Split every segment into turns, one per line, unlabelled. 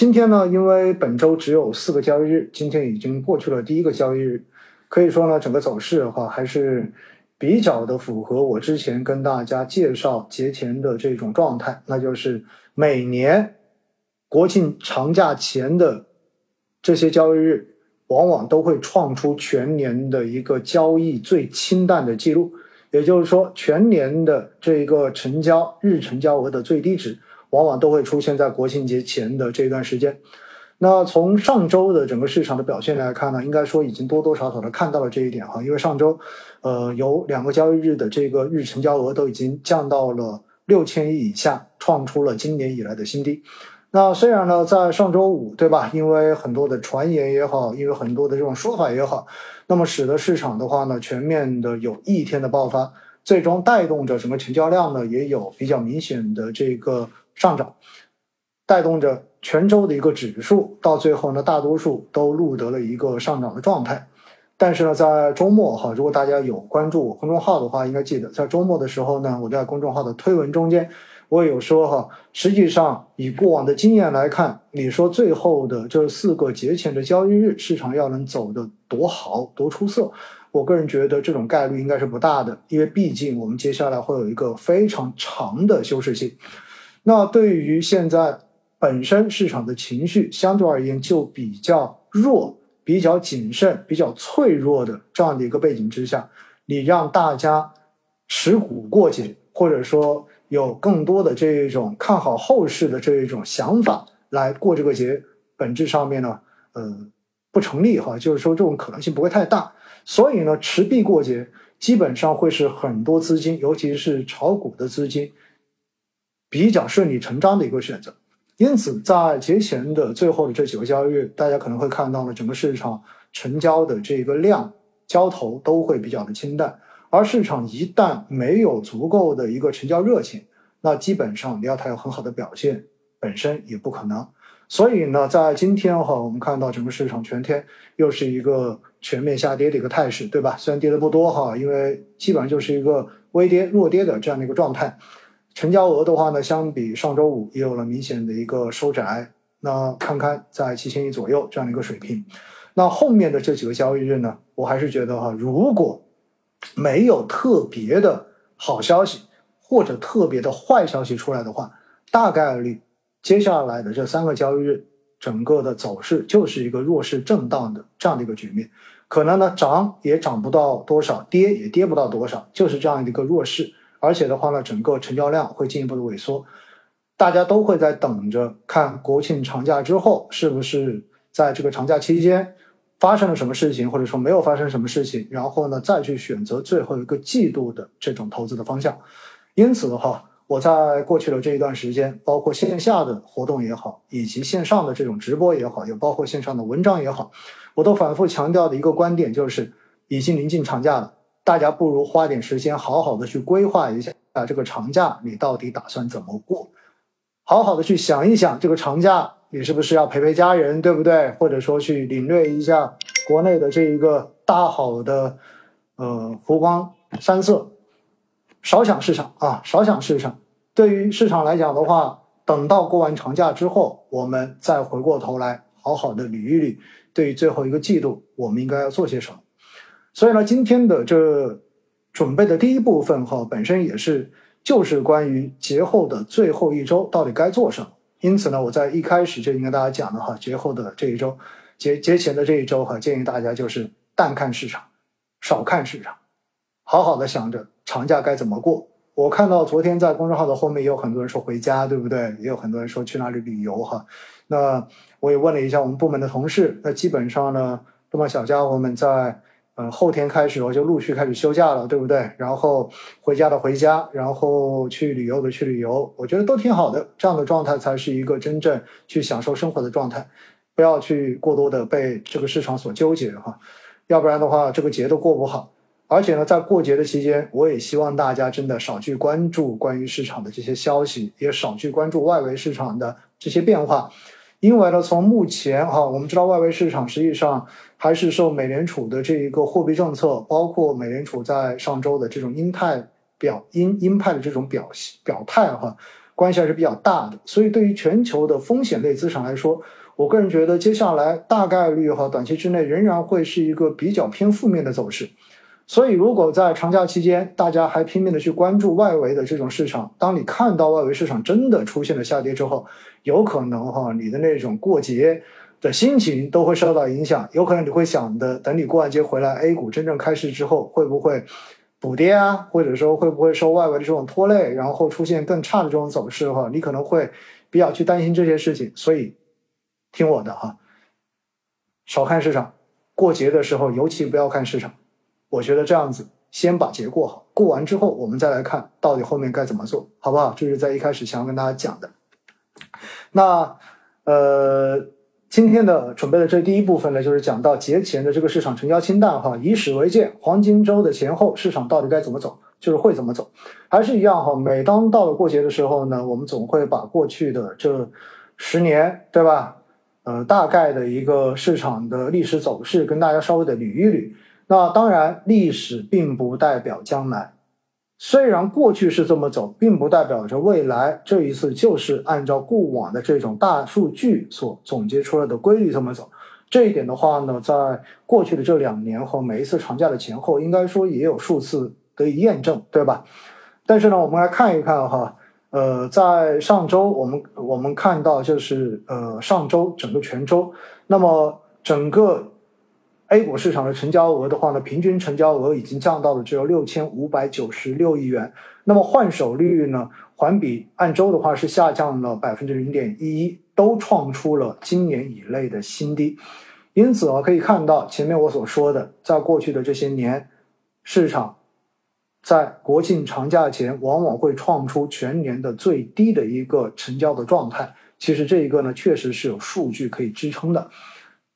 今天呢，因为本周只有四个交易日，今天已经过去了第一个交易日，可以说呢，整个走势的话还是比较的符合我之前跟大家介绍节前的这种状态，那就是每年国庆长假前的这些交易日，往往都会创出全年的一个交易最清淡的记录，也就是说，全年的这一个成交日成交额的最低值。往往都会出现在国庆节前的这段时间。那从上周的整个市场的表现来看呢，应该说已经多多少少的看到了这一点哈。因为上周，呃，有两个交易日的这个日成交额都已经降到了六千亿以下，创出了今年以来的新低。那虽然呢，在上周五，对吧？因为很多的传言也好，因为很多的这种说法也好，那么使得市场的话呢，全面的有一天的爆发，最终带动着整个成交量呢，也有比较明显的这个。上涨，带动着全周的一个指数，到最后呢，大多数都录得了一个上涨的状态。但是呢，在周末哈，如果大家有关注我公众号的话，应该记得在周末的时候呢，我在公众号的推文中间，我有说哈，实际上以过往的经验来看，你说最后的这四个节前的交易日，市场要能走得多好多出色，我个人觉得这种概率应该是不大的，因为毕竟我们接下来会有一个非常长的休市期。那对于现在本身市场的情绪相对而言就比较弱、比较谨慎、比较脆弱的这样的一个背景之下，你让大家持股过节，或者说有更多的这一种看好后市的这一种想法来过这个节，本质上面呢，呃，不成立哈，就是说这种可能性不会太大。所以呢，持币过节基本上会是很多资金，尤其是炒股的资金。比较顺理成章的一个选择，因此在节前的最后的这几个交易日，大家可能会看到呢，整个市场成交的这个量交投都会比较的清淡，而市场一旦没有足够的一个成交热情，那基本上你要它有很好的表现，本身也不可能。所以呢，在今天哈，我们看到整个市场全天又是一个全面下跌的一个态势，对吧？虽然跌的不多哈，因为基本上就是一个微跌、弱跌的这样的一个状态。成交额的话呢，相比上周五也有了明显的一个收窄，那看看在七千亿左右这样的一个水平。那后面的这几个交易日呢，我还是觉得哈，如果没有特别的好消息或者特别的坏消息出来的话，大概率接下来的这三个交易日，整个的走势就是一个弱势震荡的这样的一个局面，可能呢涨也涨不到多少，跌也跌不到多少，就是这样的一个弱势。而且的话呢，整个成交量会进一步的萎缩，大家都会在等着看国庆长假之后是不是在这个长假期间发生了什么事情，或者说没有发生什么事情，然后呢再去选择最后一个季度的这种投资的方向。因此的话，我在过去的这一段时间，包括线下的活动也好，以及线上的这种直播也好，也包括线上的文章也好，我都反复强调的一个观点就是，已经临近长假了。大家不如花点时间，好好的去规划一下啊，这个长假你到底打算怎么过？好好的去想一想，这个长假你是不是要陪陪家人，对不对？或者说去领略一下国内的这一个大好的呃湖光山色。少想市场啊，少想市场。对于市场来讲的话，等到过完长假之后，我们再回过头来好好的捋一捋，对于最后一个季度，我们应该要做些什么。所以呢，今天的这准备的第一部分哈，本身也是就是关于节后的最后一周到底该做什么。因此呢，我在一开始就应该大家讲的哈，节后的这一周，节节前的这一周哈，建议大家就是淡看市场，少看市场，好好的想着长假该怎么过。我看到昨天在公众号的后面也有很多人说回家，对不对？也有很多人说去哪里旅游哈。那我也问了一下我们部门的同事，那基本上呢，这帮小家伙们在。嗯，后天开始我就陆续开始休假了，对不对？然后回家的回家，然后去旅游的去旅游，我觉得都挺好的。这样的状态才是一个真正去享受生活的状态，不要去过多的被这个市场所纠结哈，要不然的话这个节都过不好。而且呢，在过节的期间，我也希望大家真的少去关注关于市场的这些消息，也少去关注外围市场的这些变化。因为呢，从目前哈，我们知道外围市场实际上还是受美联储的这一个货币政策，包括美联储在上周的这种鹰派表鹰鹰派的这种表表态哈，关系还是比较大的。所以对于全球的风险类资产来说，我个人觉得接下来大概率哈短期之内仍然会是一个比较偏负面的走势。所以如果在长假期间大家还拼命的去关注外围的这种市场，当你看到外围市场真的出现了下跌之后，有可能哈你的那种过节。的心情都会受到影响，有可能你会想的，等你过完节回来，A 股真正开市之后，会不会补跌啊？或者说会不会受外围的这种拖累，然后出现更差的这种走势的话？你可能会比较去担心这些事情，所以听我的哈，少看市场，过节的时候尤其不要看市场。我觉得这样子，先把节过好，过完之后我们再来看到底后面该怎么做，好不好？这是在一开始想要跟大家讲的。那呃。今天的准备的这第一部分呢，就是讲到节前的这个市场成交清淡哈，以史为鉴，黄金周的前后市场到底该怎么走，就是会怎么走，还是一样哈。每当到了过节的时候呢，我们总会把过去的这十年，对吧？呃，大概的一个市场的历史走势跟大家稍微的捋一捋。那当然，历史并不代表将来。虽然过去是这么走，并不代表着未来这一次就是按照过往的这种大数据所总结出来的规律这么走。这一点的话呢，在过去的这两年和每一次长假的前后，应该说也有数次得以验证，对吧？但是呢，我们来看一看哈，呃，在上周我们我们看到就是呃上周整个全周，那么整个。A 股市场的成交额的话呢，平均成交额已经降到了只有六千五百九十六亿元。那么换手率呢，环比按周的话是下降了百分之零点一一，都创出了今年以来的新低。因此啊，可以看到前面我所说的，在过去的这些年，市场在国庆长假前往往会创出全年的最低的一个成交的状态。其实这一个呢，确实是有数据可以支撑的，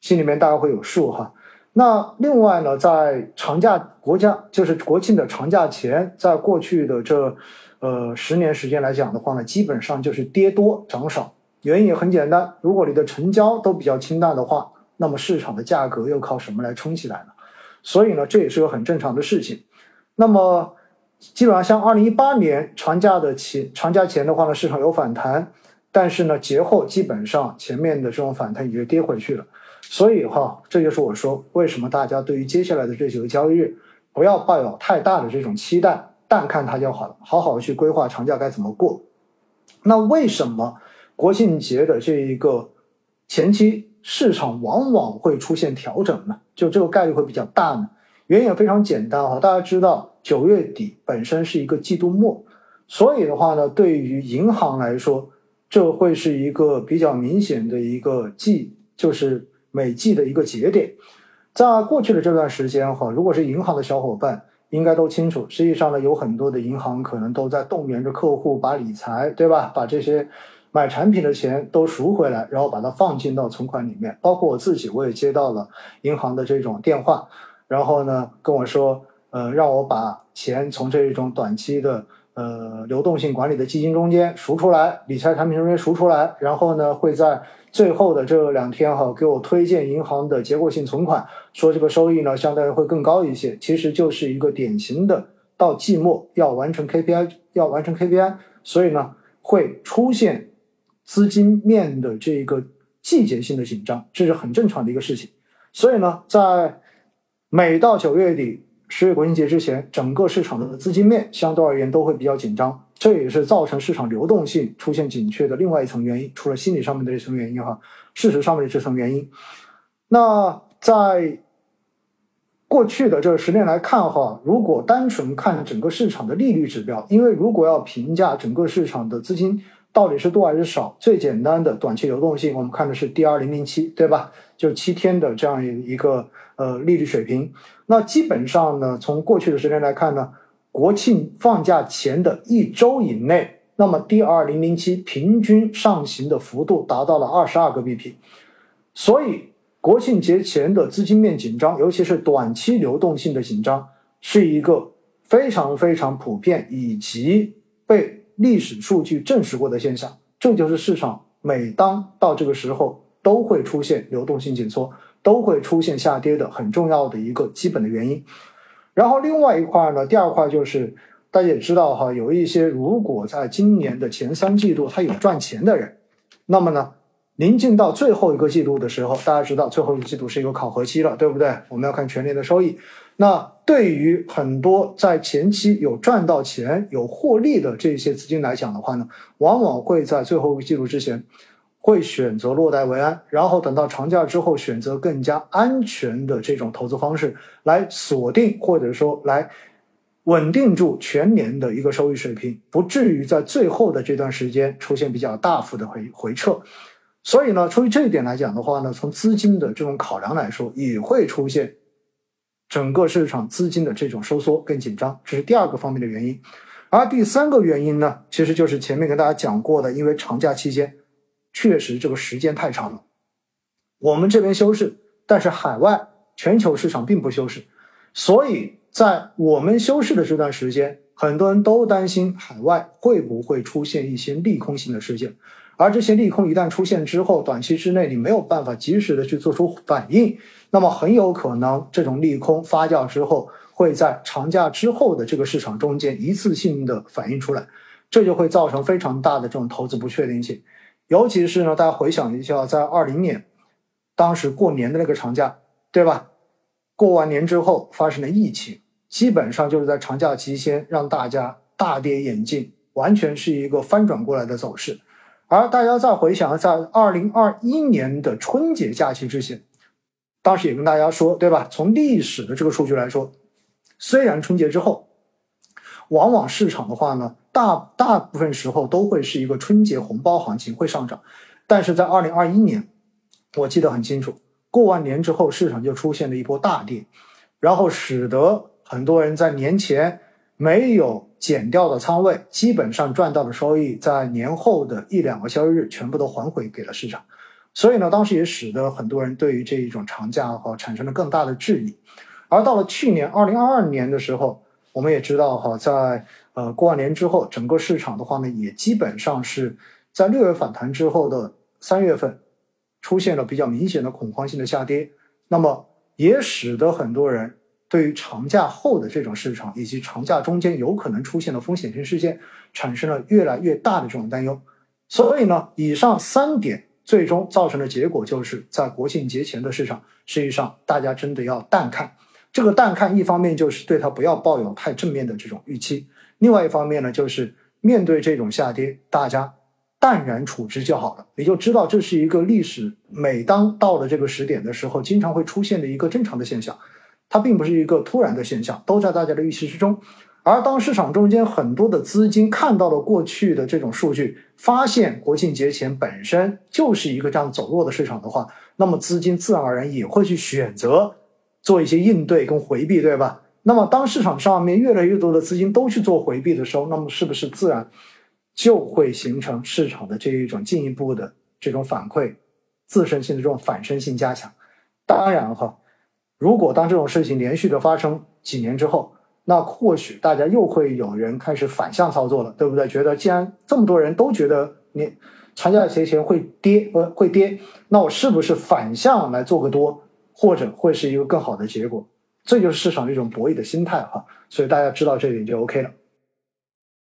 心里面大概会有数哈。那另外呢，在长假国家就是国庆的长假前，在过去的这呃十年时间来讲的话呢，基本上就是跌多涨少。原因也很简单，如果你的成交都比较清淡的话，那么市场的价格又靠什么来撑起来呢？所以呢，这也是个很正常的事情。那么基本上像二零一八年长假的前长假前的话呢，市场有反弹，但是呢节后基本上前面的这种反弹已经跌回去了。所以哈，这就是我说为什么大家对于接下来的这几个交易日不要抱有太大的这种期待，淡看它就好了，好好去规划长假该怎么过。那为什么国庆节的这一个前期市场往往会出现调整呢？就这个概率会比较大呢？原因也非常简单哈，大家知道九月底本身是一个季度末，所以的话呢，对于银行来说，这会是一个比较明显的一个季，就是。每季的一个节点，在过去的这段时间哈，如果是银行的小伙伴，应该都清楚。实际上呢，有很多的银行可能都在动员着客户把理财，对吧？把这些买产品的钱都赎回来，然后把它放进到存款里面。包括我自己，我也接到了银行的这种电话，然后呢跟我说，呃，让我把钱从这种短期的呃流动性管理的基金中间赎出来，理财产品中间赎出来，然后呢会在。最后的这两天哈，给我推荐银行的结构性存款，说这个收益呢相对会更高一些。其实就是一个典型的到季末要完成 KPI，要完成 KPI，所以呢会出现资金面的这个季节性的紧张，这是很正常的一个事情。所以呢，在每到九月底、十月国庆节之前，整个市场的资金面相对而言都会比较紧张。这也是造成市场流动性出现紧缺的另外一层原因，除了心理上面的这层原因哈，事实上面的这层原因。那在过去的这十年来看哈，如果单纯看整个市场的利率指标，因为如果要评价整个市场的资金到底是多还是少，最简单的短期流动性，我们看的是 D 二零零七，对吧？就七天的这样一一个呃利率水平。那基本上呢，从过去的时间来看呢。国庆放假前的一周以内，那么 D 二零零七平均上行的幅度达到了二十二个 BP，所以国庆节前的资金面紧张，尤其是短期流动性的紧张，是一个非常非常普遍以及被历史数据证实过的现象。这就是市场每当到这个时候都会出现流动性紧缩，都会出现下跌的很重要的一个基本的原因。然后另外一块呢，第二块就是大家也知道哈，有一些如果在今年的前三季度他有赚钱的人，那么呢，临近到最后一个季度的时候，大家知道最后一个季度是一个考核期了，对不对？我们要看全年的收益。那对于很多在前期有赚到钱、有获利的这些资金来讲的话呢，往往会在最后一个季度之前，会选择落袋为安，然后等到长假之后，选择更加安全的这种投资方式来锁定，或者说来。稳定住全年的一个收益水平，不至于在最后的这段时间出现比较大幅的回回撤。所以呢，出于这一点来讲的话呢，从资金的这种考量来说，也会出现整个市场资金的这种收缩更紧张，这是第二个方面的原因。而第三个原因呢，其实就是前面跟大家讲过的，因为长假期间确实这个时间太长了，我们这边休市，但是海外全球市场并不休市，所以。在我们休市的这段时间，很多人都担心海外会不会出现一些利空性的事件，而这些利空一旦出现之后，短期之内你没有办法及时的去做出反应，那么很有可能这种利空发酵之后，会在长假之后的这个市场中间一次性的反映出来，这就会造成非常大的这种投资不确定性。尤其是呢，大家回想一下，在二零年，当时过年的那个长假，对吧？过完年之后发生了疫情，基本上就是在长假期间让大家大跌眼镜，完全是一个翻转过来的走势。而大家再回想，在二零二一年的春节假期之前，当时也跟大家说，对吧？从历史的这个数据来说，虽然春节之后，往往市场的话呢，大大部分时候都会是一个春节红包行情会上涨，但是在二零二一年，我记得很清楚。过完年之后，市场就出现了一波大跌，然后使得很多人在年前没有减掉的仓位，基本上赚到的收益，在年后的一两个交易日全部都还回给了市场。所以呢，当时也使得很多人对于这一种长假哈产生了更大的质疑。而到了去年二零二二年的时候，我们也知道哈，在呃过完年之后，整个市场的话呢，也基本上是在六月反弹之后的三月份。出现了比较明显的恐慌性的下跌，那么也使得很多人对于长假后的这种市场以及长假中间有可能出现的风险性事件产生了越来越大的这种担忧。所以呢，以上三点最终造成的结果就是在国庆节前的市场，实际上大家真的要淡看。这个淡看，一方面就是对它不要抱有太正面的这种预期，另外一方面呢，就是面对这种下跌，大家。淡然处之就好了，你就知道这是一个历史。每当到了这个时点的时候，经常会出现的一个正常的现象，它并不是一个突然的现象，都在大家的预期之中。而当市场中间很多的资金看到了过去的这种数据，发现国庆节前本身就是一个这样走弱的市场的话，那么资金自然而然也会去选择做一些应对跟回避，对吧？那么当市场上面越来越多的资金都去做回避的时候，那么是不是自然？就会形成市场的这一种进一步的这种反馈，自身性的这种反身性加强。当然哈，如果当这种事情连续的发生几年之后，那或许大家又会有人开始反向操作了，对不对？觉得既然这么多人都觉得你长假节前会跌呃会跌，那我是不是反向来做个多，或者会是一个更好的结果？这就是市场的一种博弈的心态哈。所以大家知道这一点就 OK 了。